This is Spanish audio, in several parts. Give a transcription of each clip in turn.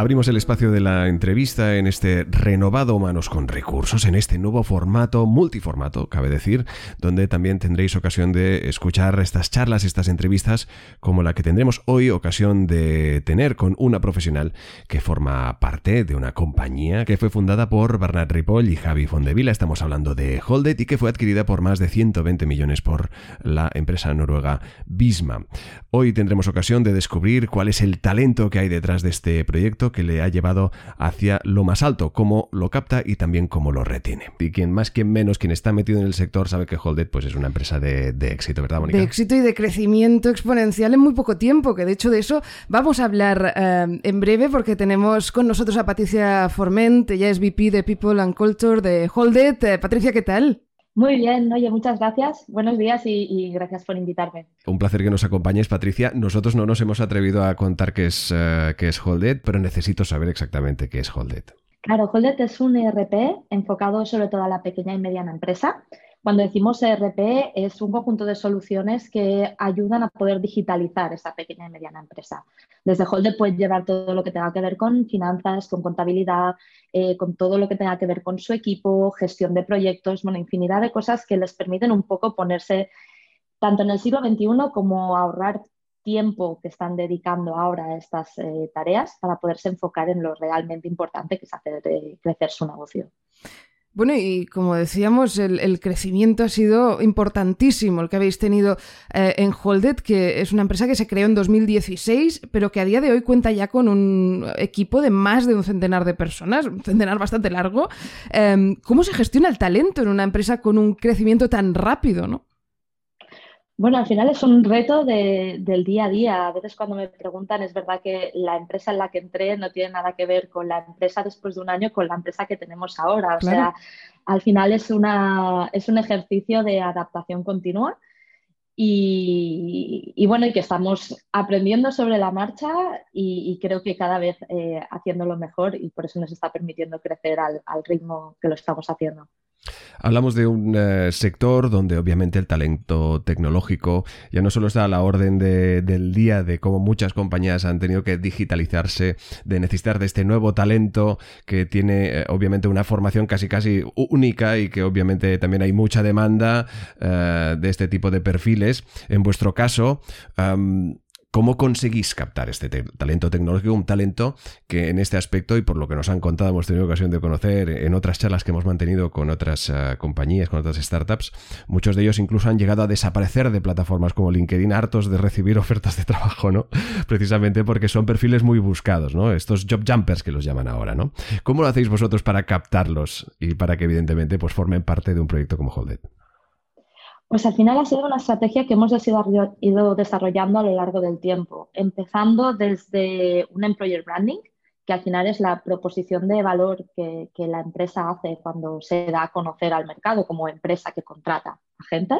Abrimos el espacio de la entrevista en este renovado Humanos con Recursos, en este nuevo formato, multiformato, cabe decir, donde también tendréis ocasión de escuchar estas charlas, estas entrevistas, como la que tendremos hoy ocasión de tener con una profesional que forma parte de una compañía que fue fundada por Bernard Ripoll y Javi Fondevila. Estamos hablando de Holdet y que fue adquirida por más de 120 millones por la empresa noruega Bisma. Hoy tendremos ocasión de descubrir cuál es el talento que hay detrás de este proyecto que le ha llevado hacia lo más alto, cómo lo capta y también cómo lo retiene. Y quien más, quien menos, quien está metido en el sector sabe que Holded pues, es una empresa de, éxito, ¿verdad, Mónica? De éxito y de crecimiento exponencial en muy poco tiempo, que de hecho de eso vamos a hablar eh, en breve porque tenemos con nosotros a Patricia Forment, ella es VP de People and Culture de Holded. Eh, Patricia, ¿qué tal? Muy bien, oye, muchas gracias. Buenos días y, gracias por invitarme. Un placer que nos acompañes, Patricia. Nosotros no nos hemos atrevido a contar qué es, uh, qué es Holded, pero necesito saber exactamente qué es Holded. Claro, Holded es un ERP enfocado sobre todo a la pequeña y mediana empresa. Cuando decimos ERP es un conjunto de soluciones que ayudan a poder digitalizar esa pequeña y mediana empresa. Desde Holder puede llevar todo lo que tenga que ver con finanzas, con contabilidad, eh, con todo lo que tenga que ver con su equipo, gestión de proyectos, bueno, infinidad de cosas que les permiten un poco ponerse tanto en el siglo XXI como ahorrar tiempo que están dedicando ahora a estas eh, tareas para poderse enfocar en lo realmente importante que es hacer eh, crecer su negocio. Bueno, y como decíamos, el, crecimiento ha sido importantísimo, el que habéis tenido eh, en Holded, que es una empresa que se creó en 2016, pero que a día de hoy cuenta ya con un equipo de más de un centenar de personas, un centenar bastante largo. Em, ¿Cómo se gestiona el talento en una empresa con un crecimiento tan rápido, no? Bueno, al final es un reto del día a día. A veces cuando me preguntan, es verdad que la empresa en la que entré no tiene nada que ver con la empresa después de un año, con la empresa que tenemos ahora. O sea, al final es, una, es un ejercicio de adaptación continua y, bueno, y que estamos aprendiendo sobre la marcha y, creo que cada vez eh, haciéndolo mejor y por eso nos está permitiendo crecer al ritmo que lo estamos haciendo. Hablamos de un eh, sector donde obviamente el talento tecnológico ya no solo está a la orden del día de cómo muchas compañías han tenido que digitalizarse, de necesitar de este nuevo talento que tiene eh, obviamente una formación casi casi única y que obviamente también hay mucha demanda eh, de este tipo de perfiles. En vuestro caso, ¿Cómo conseguís captar este talento tecnológico? Un talento que en este aspecto, y por lo que nos han contado, hemos tenido ocasión de conocer en otras charlas que hemos mantenido con otras eh, compañías, con otras startups, muchos de ellos incluso han llegado a desaparecer de plataformas como LinkedIn, hartos de recibir ofertas de trabajo, ¿no? Precisamente porque son perfiles muy buscados, ¿no? Estos job jumpers que los llaman ahora, ¿no? ¿Cómo lo hacéis vosotros para captarlos y para que evidentemente pues formen parte de un proyecto como Holded? Pues al final ha sido una estrategia que hemos ido desarrollando a lo largo del tiempo, empezando desde un employer branding, que al final es la proposición de valor que, la empresa hace cuando se da a conocer al mercado como empresa que contrata a gente.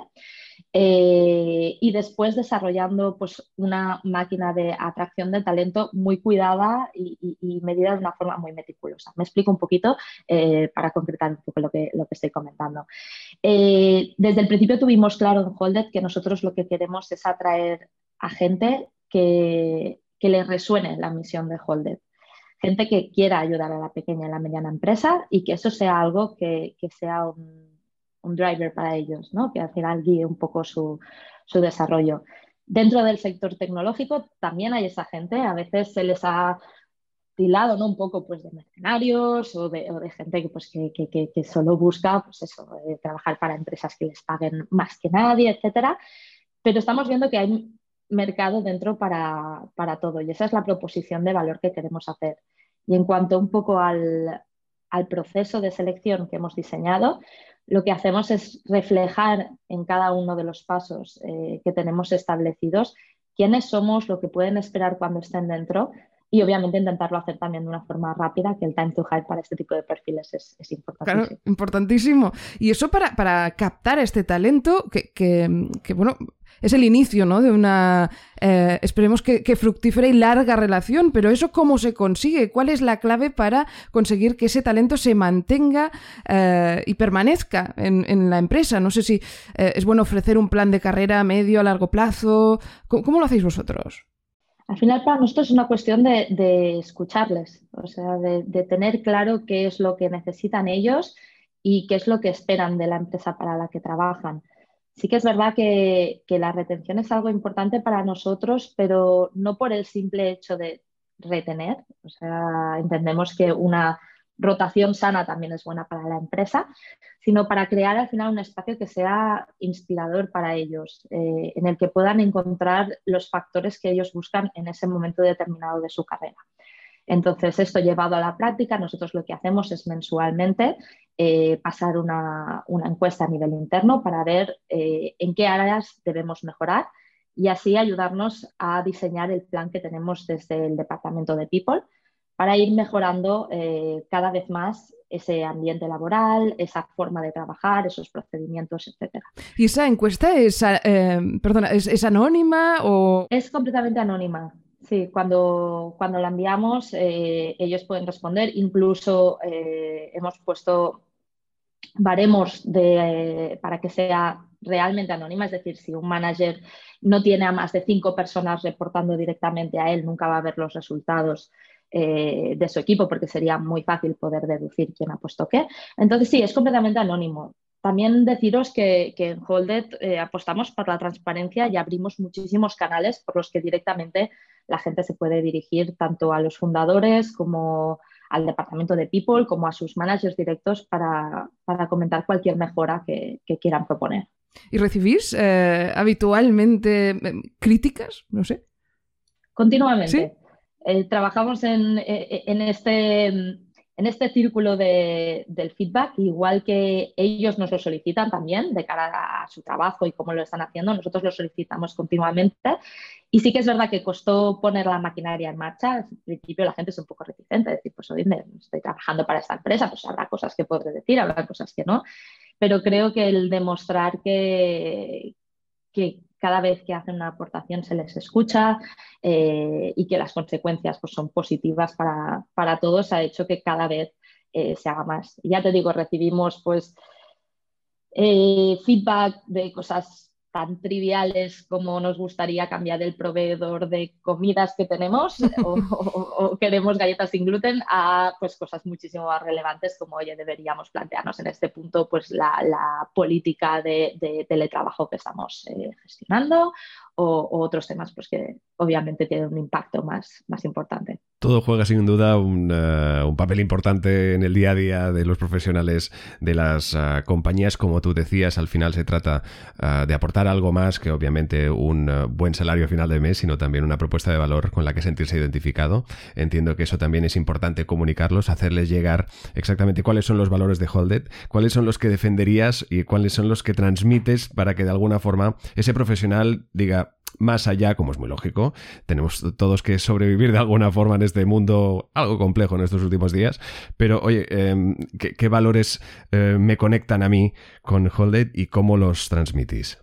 Eh, y después desarrollando pues, una máquina de atracción de talento muy cuidada y, medida de una forma muy meticulosa. Me explico un poquito eh, para concretar un poco lo que, lo que estoy comentando. Eh, desde el principio tuvimos claro en Holded que nosotros lo que queremos es atraer a gente que, que le resuene la misión de Holded gente que quiera ayudar a la pequeña y la mediana empresa y que eso sea algo que, que sea un, un driver para ellos, ¿no? que al final guíe un poco su, desarrollo. Dentro del sector tecnológico también hay esa gente, a veces se les ha tilado ¿no? un poco pues, de mercenarios o de, gente que, pues, que, solo busca pues eso, eh, trabajar para empresas que les paguen más que nadie, etc. Pero estamos viendo que hay mercado dentro para, para todo y esa es la proposición de valor que queremos hacer. Y en cuanto un poco al, al proceso de selección que hemos diseñado, lo que hacemos es reflejar en cada uno de los pasos eh, que tenemos establecidos quiénes somos, lo que pueden esperar cuando estén dentro, y obviamente intentarlo hacer también de una forma rápida, que el time to hire para este tipo de perfiles es, es importantísimo. Claro, importantísimo. Y eso para, para captar este talento, que, que, que, bueno, es el inicio ¿no? de una, eh, esperemos que, fructífera y larga relación, pero eso cómo se consigue, cuál es la clave para conseguir que ese talento se mantenga eh, y permanezca en, la empresa. No sé si eh, es bueno ofrecer un plan de carrera a medio, a largo plazo. ¿Cómo, lo hacéis vosotros? Al final para nosotros es una cuestión de, escucharles, o sea, de, tener claro qué es lo que necesitan ellos y qué es lo que esperan de la empresa para la que trabajan. Sí que es verdad que, la retención es algo importante para nosotros, pero no por el simple hecho de retener. O sea, entendemos que una rotación sana también es buena para la empresa, sino para crear al final un espacio que sea inspirador para ellos, eh, en el que puedan encontrar los factores que ellos buscan en ese momento determinado de su carrera. Entonces, esto llevado a la práctica, nosotros lo que hacemos es mensualmente eh, pasar una, una, encuesta a nivel interno para ver eh, en qué áreas debemos mejorar y así ayudarnos a diseñar el plan que tenemos desde el Departamento de People para ir mejorando eh, cada vez más ese ambiente laboral, esa forma de trabajar, esos procedimientos, etc. ¿Y esa encuesta es, eh, perdona, ¿es, ¿es, anónima o...? Es completamente anónima. Sí, cuando, cuando la enviamos eh, ellos pueden responder. Incluso eh, hemos puesto baremos de, para que sea realmente anónima, es decir, si un manager no tiene a más de cinco personas reportando directamente a él, nunca va a ver los resultados eh, de su equipo porque sería muy fácil poder deducir quién ha puesto qué. Entonces sí, es completamente anónimo. También deciros que, que en Holded eh, apostamos por la transparencia y abrimos muchísimos canales por los que directamente la gente se puede dirigir tanto a los fundadores como al departamento de People como a sus managers directos para, para comentar cualquier mejora que, que, quieran proponer. ¿Y recibís eh, habitualmente eh, críticas? No sé. Continuamente. ¿Sí? Eh, trabajamos en, en, este, en este círculo de, del feedback, igual que ellos nos lo solicitan también de cara a su trabajo y cómo lo están haciendo, nosotros lo solicitamos continuamente. Y sí que es verdad que costó poner la maquinaria en marcha. Al principio la gente es un poco reticente, decir, pues oye, estoy trabajando para esta empresa, pues habrá cosas que podré decir, habrá cosas que no. Pero creo que el demostrar que, que cada vez que hacen una aportación se les escucha eh, y que las consecuencias pues, son positivas para, para, todos, ha hecho que cada vez eh, se haga más. Ya te digo, recibimos pues eh, feedback de cosas tan triviales como nos gustaría cambiar el proveedor de comidas que tenemos o, o, o, queremos galletas sin gluten a pues cosas muchísimo más relevantes como oye deberíamos plantearnos en este punto pues la, la política de, de, teletrabajo que estamos eh, gestionando o, otros temas pues que obviamente tienen un impacto más, más importante. Todo juega sin duda un, un, papel importante en el día a día de los profesionales de las uh, compañías. Como tú decías, al final se trata uh, de aportar algo más que obviamente un buen salario a final de mes, sino también una propuesta de valor con la que sentirse identificado. Entiendo que eso también es importante comunicarlos, hacerles llegar exactamente cuáles son los valores de Holded, cuáles son los que defenderías y cuáles son los que transmites para que de alguna forma ese profesional diga, más allá, como es muy lógico, tenemos todos que sobrevivir de alguna forma en este mundo algo complejo en estos últimos días, pero oye, ¿qué, ¿qué, valores eh, me conectan a mí con Holded y cómo los transmitís?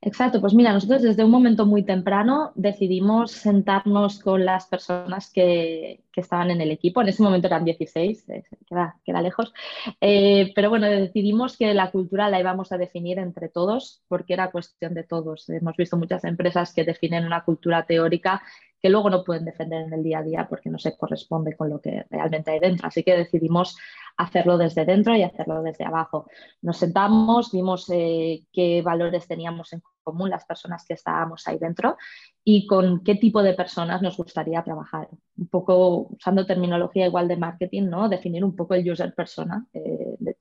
Exacto, pues mira, nosotros desde un momento muy temprano decidimos sentarnos con las personas que, que estaban en el equipo. En ese momento eran 16, eh, queda, queda lejos. Eh, pero bueno, decidimos que la cultura la íbamos a definir entre todos porque era cuestión de todos. Hemos visto muchas empresas que definen una cultura teórica que luego no pueden defender en el día a día porque no se corresponde con lo que realmente hay dentro. Así que decidimos hacerlo desde dentro y hacerlo desde abajo. Nos sentamos, vimos eh, qué valores teníamos en común las personas que estábamos ahí dentro y con qué tipo de personas nos gustaría trabajar. Un poco usando terminología igual de marketing, ¿no? definir un poco el user persona eh, de,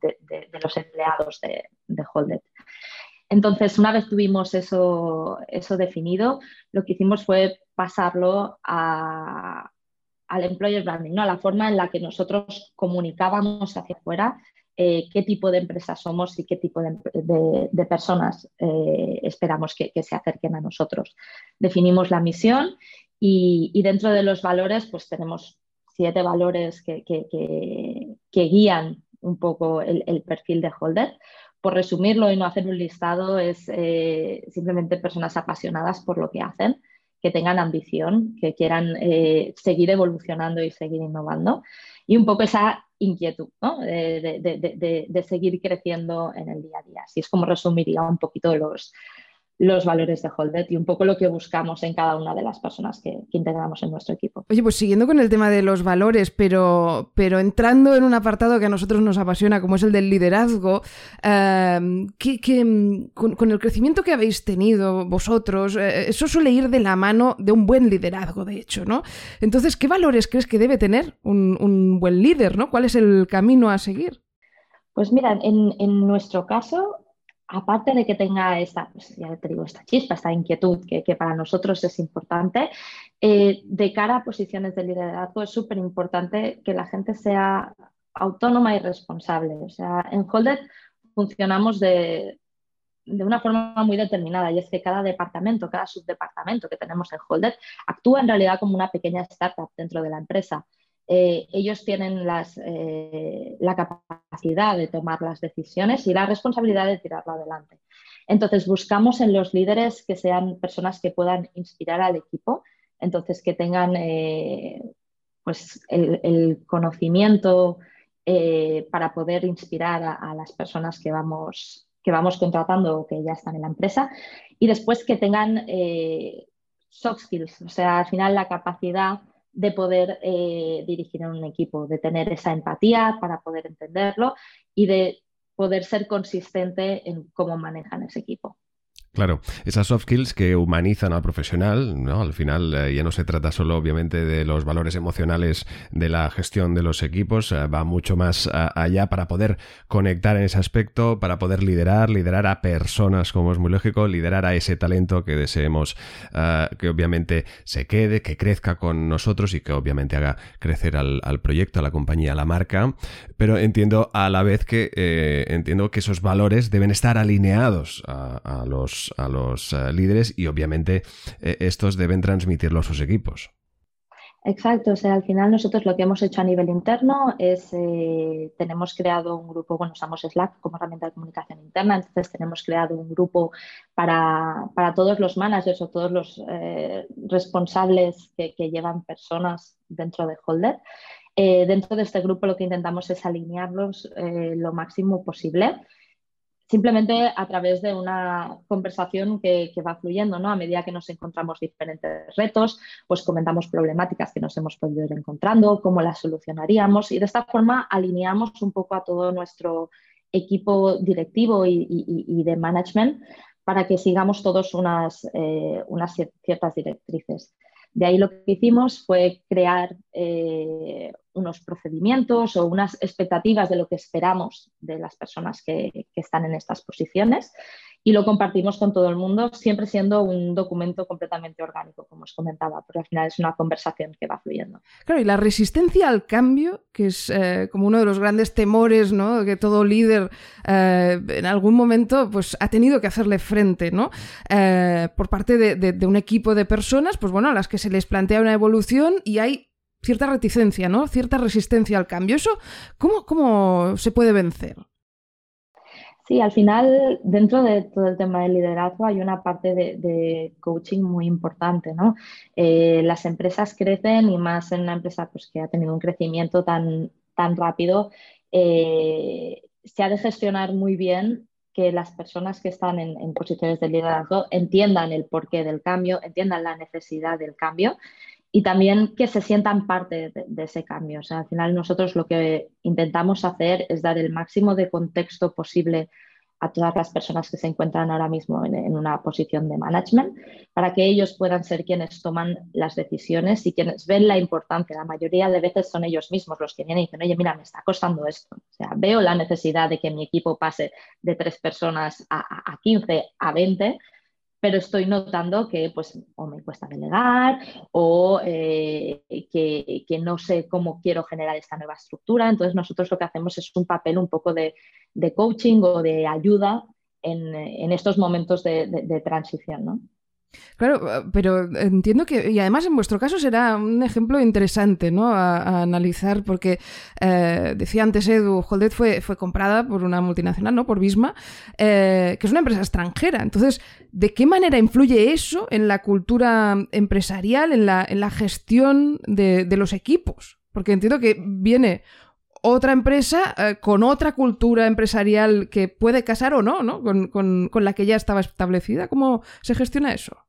los empleados de, de Holded. Entonces, una vez tuvimos eso, eso definido, lo que hicimos fue pasarlo a, al employer branding, ¿no? a la forma en la que nosotros comunicábamos hacia afuera eh, qué tipo de empresa somos y qué tipo de, personas eh, esperamos que, que, se acerquen a nosotros. Definimos la misión Y, dentro de los valores, pues tenemos siete valores que, guían un poco el, perfil de Holder. Por resumirlo y no hacer un listado, es eh, simplemente personas apasionadas por lo que hacen, que tengan ambición, que quieran eh, seguir evolucionando y seguir innovando. Y un poco esa inquietud de, seguir creciendo en el día a día. Así es como resumiría un poquito los, los valores de Holded y un poco lo que buscamos en cada una de las personas que, integramos en nuestro equipo. Oye, pues siguiendo con el tema de los valores, pero, pero entrando en un apartado que a nosotros nos apasiona, como es el del liderazgo, eh, que, con, el crecimiento que habéis tenido vosotros, eh, eso suele ir de la mano de un buen liderazgo, de hecho, ¿no? Entonces, ¿qué valores crees que debe tener un, un buen líder, ¿no? ¿Cuál es el camino a seguir? Pues mira, en, en nuestro caso, aparte de que tenga esta, pues ya te digo, esta chispa, esta inquietud que, para nosotros es importante, eh, de cara a posiciones de liderazgo es súper importante que la gente sea autónoma y responsable. O sea, en Holded funcionamos de, de una forma muy determinada y es que cada departamento, cada subdepartamento que tenemos en Holded actúa en realidad como una pequeña startup dentro de la empresa. Eh, ellos tienen eh, la capacidad de tomar las decisiones y la responsabilidad de tirarlo adelante. Entonces, buscamos en los líderes que sean personas que puedan inspirar al equipo, entonces que tengan eh, pues el, conocimiento para poder inspirar a, las personas que vamos, que vamos contratando o que ya están en la empresa y después que tengan soft skills, o sea, al final la capacidad de poder eh, dirigir un equipo, de tener esa empatía para poder entenderlo y de poder ser consistente en cómo manejan ese equipo. Claro, esas soft skills que humanizan al profesional, ¿no? Al final eh, ya no se trata solo obviamente de los valores emocionales de la gestión de los equipos, eh, va mucho más allá para poder conectar en ese aspecto, para poder liderar, liderar a personas, como es muy lógico, liderar a ese talento que deseemos eh, que obviamente se quede, que crezca con nosotros y que obviamente haga crecer al, proyecto, a la compañía, a la marca. Pero entiendo a la vez que entiendo que esos valores deben estar alineados a los a los eh, líderes y obviamente eh, estos deben transmitirlo a sus equipos. Exacto, o sea, al final nosotros lo que hemos hecho a nivel interno es, eh, tenemos creado un grupo, bueno, usamos Slack como herramienta de comunicación interna, entonces tenemos creado un grupo para, todos los managers o todos los responsables que, llevan personas dentro de Holder. dentro de este grupo lo que intentamos es alinearlos lo máximo posible simplemente a través de una conversación que, va fluyendo, ¿no? A medida que nos encontramos diferentes retos, pues comentamos problemáticas que nos hemos podido ir encontrando, cómo las solucionaríamos y de esta forma alineamos un poco a todo nuestro equipo directivo y, de management para que sigamos todos unas, eh, unas ciertas directrices. De ahí lo que hicimos fue crear eh, unos procedimientos o unas expectativas de lo que esperamos de las personas que, están en estas posiciones y lo compartimos con todo el mundo, siempre siendo un documento completamente orgánico, como os comentaba, pero al final es una conversación que va fluyendo. Claro, y la resistencia al cambio, que es eh, como uno de los grandes temores, ¿no? Que todo líder eh, en algún momento pues, ha tenido que hacerle frente, ¿no? Eh, por parte de, de, un equipo de personas, pues bueno, a las que se les plantea una evolución y hay cierta reticencia, ¿no? Cierta resistencia al cambio. ¿Eso cómo, cómo se puede vencer? Sí, al final, dentro de todo el tema del liderazgo hay una parte de, coaching muy importante, ¿no? Eh, las empresas crecen y más en una empresa pues, que ha tenido un crecimiento tan, tan rápido, eh, se ha de gestionar muy bien que las personas que están en, en, posiciones de liderazgo entiendan el porqué del cambio, entiendan la necesidad del cambio y también que se sientan parte de, ese cambio. O sea, al final nosotros lo que intentamos hacer es dar el máximo de contexto posible a todas las personas que se encuentran ahora mismo en, una posición de management para que ellos puedan ser quienes toman las decisiones y quienes ven la importancia. La mayoría de veces son ellos mismos los que vienen y dicen, oye, mira, me está costando esto. O sea, veo la necesidad de que mi equipo pase de tres personas a, a 15, a 20 pero estoy notando que pues o me cuesta delegar o eh, que, no sé cómo quiero generar esta nueva estructura. Entonces nosotros lo que hacemos es un papel un poco de, coaching o de ayuda en, estos momentos de, transición. ¿no? Claro, pero entiendo que, y además en vuestro caso será un ejemplo interesante, ¿no? A, analizar, porque eh, decía antes Edu, Holdet fue, fue comprada por una multinacional, ¿no? Por Visma, eh, que es una empresa extranjera. Entonces, ¿de qué manera influye eso en la cultura empresarial, en la, en la gestión de, de los equipos? Porque entiendo que viene otra empresa eh, con otra cultura empresarial que puede casar o no, ¿no? Con, con, con, la que ya estaba establecida. ¿Cómo se gestiona eso?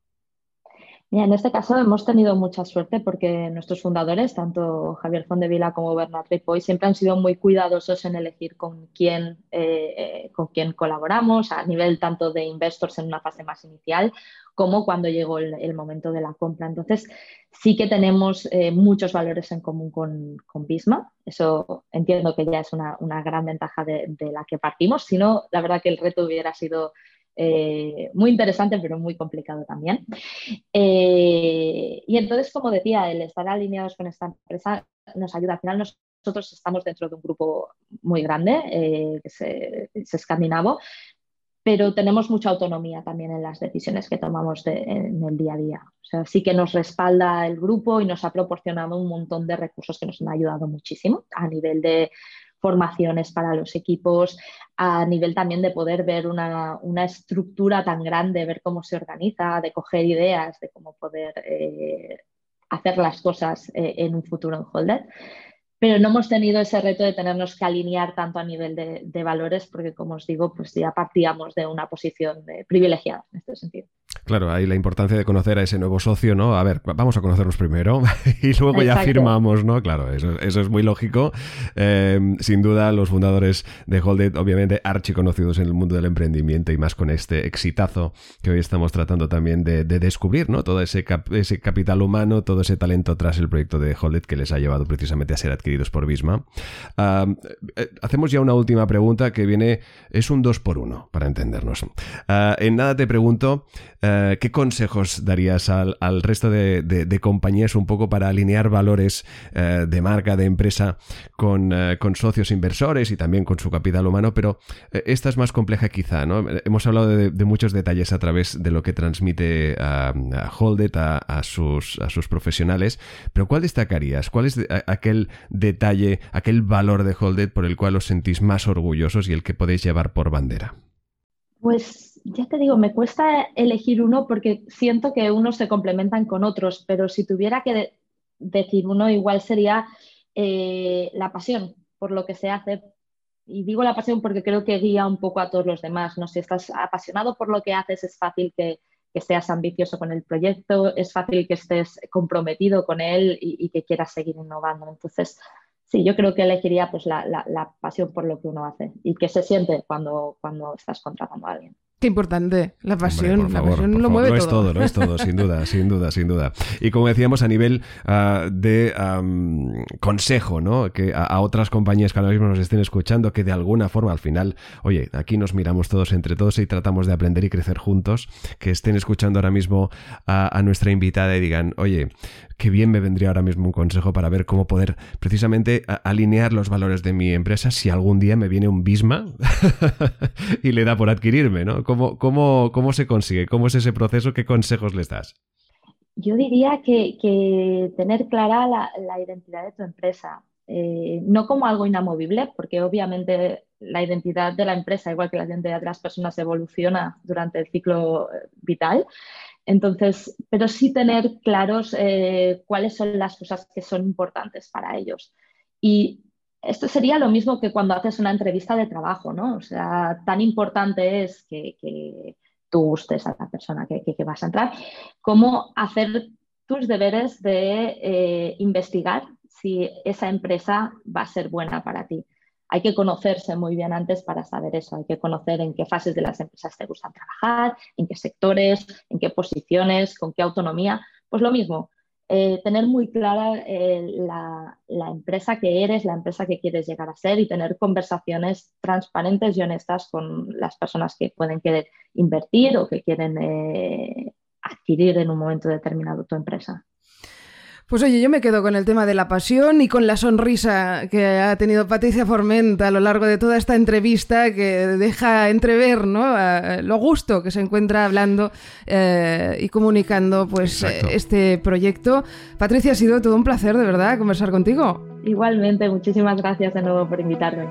Mira, en este caso hemos tenido mucha suerte porque nuestros fundadores, tanto Javier Fondevila como Bernard Ripoll, siempre han sido muy cuidadosos en elegir con quién, eh, con quién colaboramos, a nivel tanto de investors en una fase más inicial como cuando llegó el, momento de la compra. Entonces, sí que tenemos eh, muchos valores en común con, con, Bisma. Eso entiendo que ya es una, una gran ventaja de, la que partimos. Si no, la verdad que el reto hubiera sido eh, muy interesante, pero muy complicado también. Eh, y entonces, como decía, el estar alineados con esta empresa nos ayuda. Al final, nosotros estamos dentro de un grupo muy grande, eh, que es, escandinavo, pero tenemos mucha autonomía también en las decisiones que tomamos en el día a día. O sea, sí que nos respalda el grupo y nos ha proporcionado un montón de recursos que nos han ayudado muchísimo a nivel de formaciones para los equipos, a nivel también de poder ver una, estructura tan grande, ver cómo se organiza, de coger ideas, de cómo poder eh, hacer las cosas eh, en un futuro en Holder pero no hemos tenido ese reto de tenernos que alinear tanto a nivel de, valores, porque como os digo, pues ya partíamos de una posición privilegiada en este sentido. Claro, hay la importancia de conocer a ese nuevo socio, ¿no? A ver, vamos a conocernos primero y luego ya firmamos, ¿no? Claro, eso, es muy lógico. Eh, sin duda, los fundadores de Holded, obviamente, archiconocidos en el mundo del emprendimiento y más con este exitazo que hoy estamos tratando también de, descubrir, ¿no? Todo ese, ese capital humano, todo ese talento tras el proyecto de Holded que les ha llevado precisamente a ser adquiridos por Bisma. Eh, hacemos ya una última pregunta que viene, es un 2 por 1 para entendernos. Ah, en nada te pregunto, eh, ¿qué consejos darías al, resto de, compañías un poco para alinear valores eh, de marca, de empresa con, socios inversores y también con su capital humano? Pero esta es más compleja quizá, ¿no? Hemos hablado de, muchos detalles a través de lo que transmite a, a, sus, a sus profesionales, pero ¿cuál destacarías? ¿Cuál es aquel detalle, aquel valor de Holded por el cual os sentís más orgullosos y el que podéis llevar por bandera? Pues ya te digo, me cuesta elegir uno porque siento que unos se complementan con otros, pero si tuviera que decir uno, igual sería eh, la pasión por lo que se hace. Y digo la pasión porque creo que guía un poco a todos los demás. ¿no? Si estás apasionado por lo que haces, es fácil que, seas ambicioso con el proyecto, es fácil que estés comprometido con él y, que quieras seguir innovando. Entonces, sí, yo creo que elegiría pues, la, la, pasión por lo que uno hace y que se siente cuando, cuando estás contratando a alguien. Qué importante, la pasión, la pasión lo mueve todo. es todo, lo es todo, sin duda, sin duda, sin duda. Y como decíamos, a nivel uh, de um, consejo, ¿no? Que a, a, otras compañías que ahora mismo nos estén escuchando, que de alguna forma al final, oye, aquí nos miramos todos entre todos y tratamos de aprender y crecer juntos, que estén escuchando ahora mismo a, a nuestra invitada y digan, oye, qué bien me vendría ahora mismo un consejo para ver cómo poder precisamente alinear los valores de mi empresa si algún día me viene un bisma y le da por adquirirme, ¿no? ¿Cómo, cómo, cómo se consigue? ¿Cómo es ese proceso? ¿Qué consejos les das? Yo diría que, tener clara la, identidad de tu empresa, eh, no como algo inamovible, porque obviamente la identidad de la empresa, igual que la identidad de las personas, evoluciona durante el ciclo eh, vital. Entonces, pero sí tener claros eh, cuáles son las cosas que son importantes para ellos. Y esto sería lo mismo que cuando haces una entrevista de trabajo, ¿no? O sea, tan importante es que, tú gustes a la persona que, vas a entrar, como hacer tus deberes de eh, investigar si esa empresa va a ser buena para ti hay que conocerse muy bien antes para saber eso. Hay que conocer en qué fases de las empresas te gustan trabajar, en qué sectores, en qué posiciones, con qué autonomía. Pues lo mismo, eh, tener muy clara eh, la, empresa que eres, la empresa que quieres llegar a ser y tener conversaciones transparentes y honestas con las personas que pueden querer invertir o que quieren eh, adquirir en un momento determinado tu empresa. Pues oye, yo me quedo con el tema de la pasión y con la sonrisa que ha tenido Patricia Formenta a lo largo de toda esta entrevista que deja entrever ¿no? lo gusto que se encuentra hablando eh, y comunicando pues eh, este proyecto. Patricia, ha sido todo un placer de verdad conversar contigo. Igualmente, muchísimas gracias de nuevo por invitarme.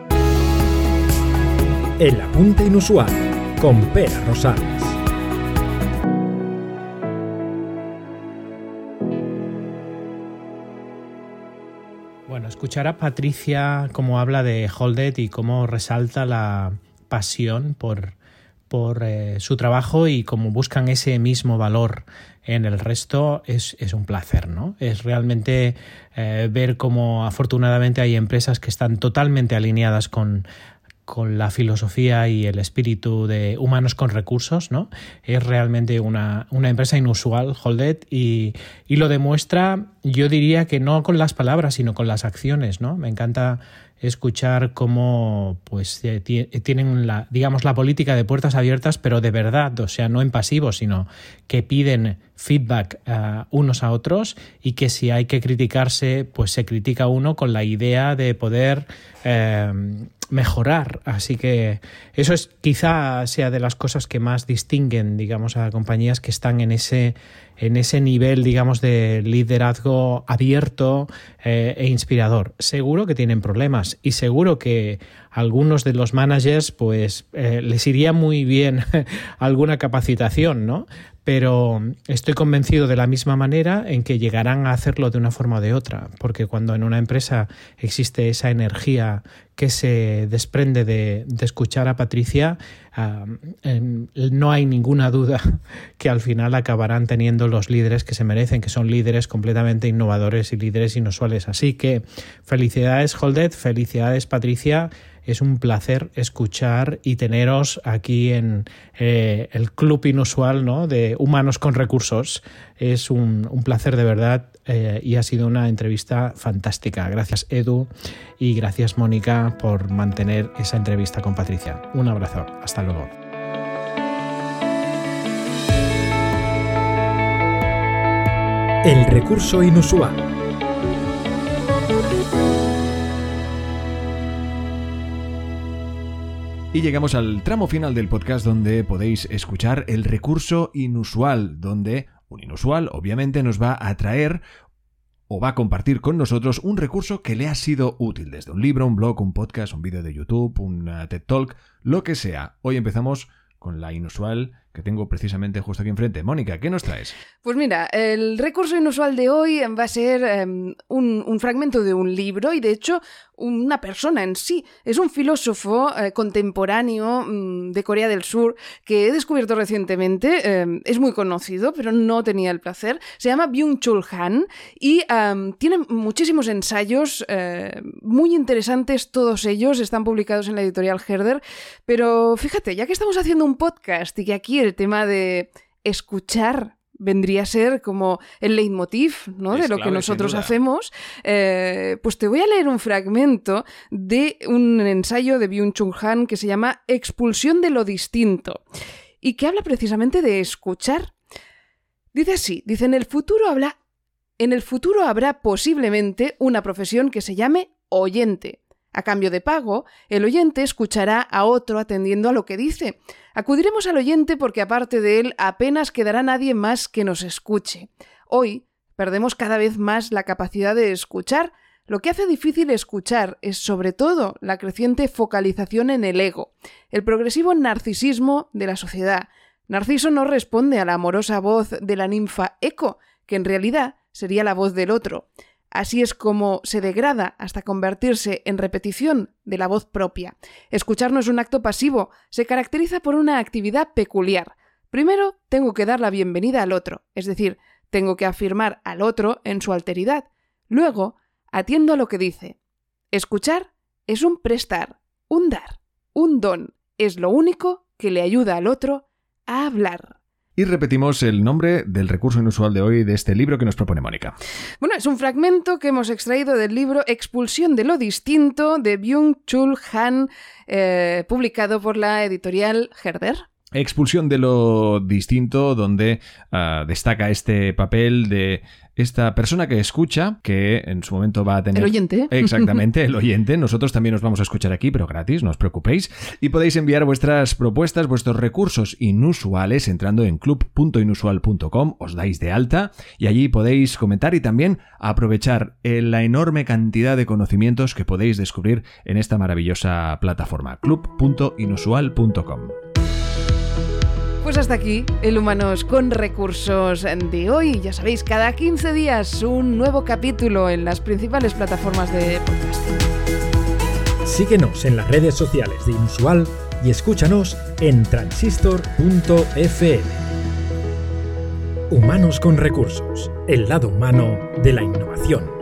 El apunte inusual con Pera Rosales. Escuchar a Patricia cómo habla de Holdet y cómo resalta la pasión por, por eh, su trabajo y cómo buscan ese mismo valor en el resto es, es un placer, ¿no? Es realmente eh, ver cómo afortunadamente hay empresas que están totalmente alineadas con, con la filosofía y el espíritu de humanos con recursos, ¿no? Es realmente una, una empresa inusual, Holdet, y, y, lo demuestra, yo diría que no con las palabras, sino con las acciones, ¿no? Me encanta escuchar cómo pues eh, tienen la digamos la política de puertas abiertas pero de verdad o sea no en pasivo sino que piden feedback uh, unos a otros y que si hay que criticarse pues se critica uno con la idea de poder eh, mejorar. Así que eso es quizá sea de las cosas que más distinguen digamos a compañías que están en ese en ese nivel, digamos, de liderazgo abierto eh, e inspirador. Seguro que tienen problemas y seguro que algunos de los managers, pues, eh, les iría muy bien alguna capacitación, ¿no? Pero estoy convencido de la misma manera en que llegarán a hacerlo de una forma o de otra, porque cuando en una empresa existe esa energía que se desprende de, escuchar a Patricia, no hay ninguna duda que al final acabarán teniendo los líderes que se merecen, que son líderes completamente innovadores y líderes inusuales. Así que felicidades Holdet, felicidades Patricia es un placer escuchar y teneros aquí en eh, el club inusual ¿no? de humanos con recursos. Es un, placer de verdad eh, y ha sido una entrevista fantástica. Gracias Edu y gracias Mónica por mantener esa entrevista con Patricia. Un abrazo. Hasta luego. El recurso inusual. Y llegamos al tramo final del podcast donde podéis escuchar el recurso inusual, donde un inusual obviamente nos va a traer o va a compartir con nosotros un recurso que le ha sido útil, desde un libro, un blog, un podcast, un vídeo de YouTube, un TED Talk, lo que sea. Hoy empezamos con la inusual que tengo precisamente justo aquí enfrente. Mónica, ¿qué nos traes? Pues mira, el recurso inusual de hoy va a ser em, un, fragmento de un libro y de hecho una persona en sí. Es un filósofo eh, contemporáneo mm, de Corea del Sur que he descubierto recientemente. Em, es muy conocido, pero no tenía el placer. Se llama Byung-Chul Han y em, tiene muchísimos ensayos eh, muy interesantes, todos ellos están publicados en la editorial Herder. Pero fíjate, ya que estamos haciendo un podcast y que aquí el tema de escuchar vendría a ser como el leitmotiv ¿no? de lo que nosotros hacemos, eh, pues te voy a leer un fragmento de un ensayo de Byung-Chul Han que se llama Expulsión de lo distinto y que habla precisamente de escuchar. Dice así, dice en el futuro habla en el futuro habrá posiblemente una profesión que se llame oyente. A cambio de pago, el oyente escuchará a otro atendiendo a lo que dice. Acudiremos al oyente porque aparte de él apenas quedará nadie más que nos escuche. Hoy perdemos cada vez más la capacidad de escuchar. Lo que hace difícil escuchar es sobre todo la creciente focalización en el ego, el progresivo narcisismo de la sociedad. Narciso no responde a la amorosa voz de la ninfa Eco, que en realidad sería la voz del otro. Así es como se degrada hasta convertirse en repetición de la voz propia. Escuchar no es un acto pasivo, se caracteriza por una actividad peculiar. Primero, tengo que dar la bienvenida al otro, es decir, tengo que afirmar al otro en su alteridad. Luego, atiendo a lo que dice. Escuchar es un prestar, un dar, un don, es lo único que le ayuda al otro a hablar. Y repetimos el nombre del recurso inusual de hoy de este libro que nos propone Mónica. Bueno, es un fragmento que hemos extraído del libro Expulsión de lo Distinto de Byung-Chul Han, eh, publicado por la editorial Herder. Expulsión de lo distinto, donde ah, destaca este papel de esta persona que escucha, que en su momento va a tener... El oyente. Exactamente, el oyente. Nosotros también os vamos a escuchar aquí, pero gratis, no os preocupéis. Y podéis enviar vuestras propuestas, vuestros recursos inusuales entrando en club.inusual.com, os dais de alta y allí podéis comentar y también aprovechar la enorme cantidad de conocimientos que podéis descubrir en esta maravillosa plataforma, club.inusual.com. Pues hasta aquí el Humanos con Recursos de hoy. Ya sabéis, cada 15 días un nuevo capítulo en las principales plataformas de podcasting. Síguenos en las redes sociales de Inusual y escúchanos en transistor.fm. Humanos con Recursos, el lado humano de la innovación.